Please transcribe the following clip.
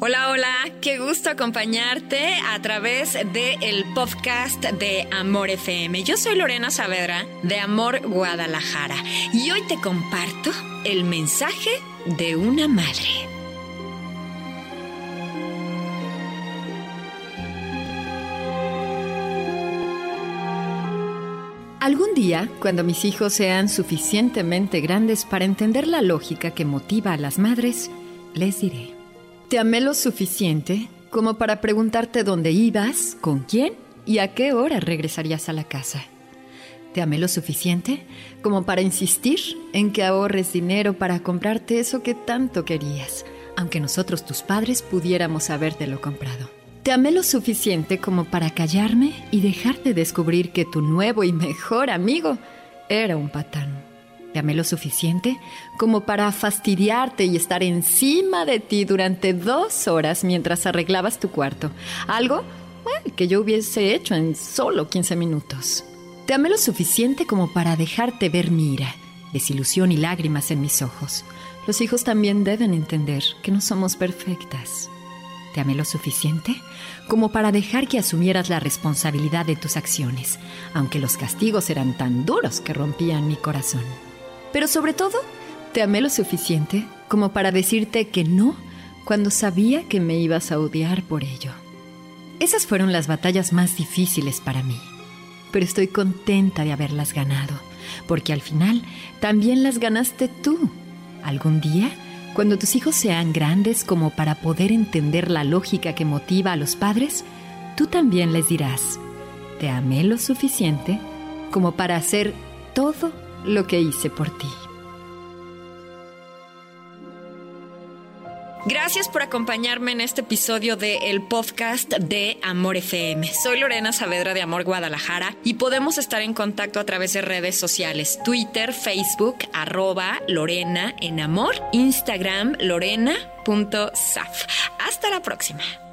Hola, hola. Qué gusto acompañarte a través del el podcast de Amor FM. Yo soy Lorena Saavedra de Amor Guadalajara y hoy te comparto el mensaje de una madre. Algún día, cuando mis hijos sean suficientemente grandes para entender la lógica que motiva a las madres, les diré, te amé lo suficiente como para preguntarte dónde ibas, con quién y a qué hora regresarías a la casa. Te amé lo suficiente como para insistir en que ahorres dinero para comprarte eso que tanto querías, aunque nosotros tus padres pudiéramos habértelo comprado. Te amé lo suficiente como para callarme y dejarte descubrir que tu nuevo y mejor amigo era un patán. Te amé lo suficiente como para fastidiarte y estar encima de ti durante dos horas mientras arreglabas tu cuarto. Algo que yo hubiese hecho en solo 15 minutos. Te amé lo suficiente como para dejarte ver mi ira, desilusión y lágrimas en mis ojos. Los hijos también deben entender que no somos perfectas. Te amé lo suficiente como para dejar que asumieras la responsabilidad de tus acciones, aunque los castigos eran tan duros que rompían mi corazón. Pero sobre todo, te amé lo suficiente como para decirte que no cuando sabía que me ibas a odiar por ello. Esas fueron las batallas más difíciles para mí, pero estoy contenta de haberlas ganado, porque al final también las ganaste tú. Algún día, cuando tus hijos sean grandes como para poder entender la lógica que motiva a los padres, tú también les dirás, te amé lo suficiente como para hacer todo lo que hice por ti. Gracias por acompañarme en este episodio de el podcast de Amor FM. Soy Lorena Saavedra de Amor Guadalajara y podemos estar en contacto a través de redes sociales, Twitter, Facebook, arroba Lorena Instagram, lorena.saf. Hasta la próxima.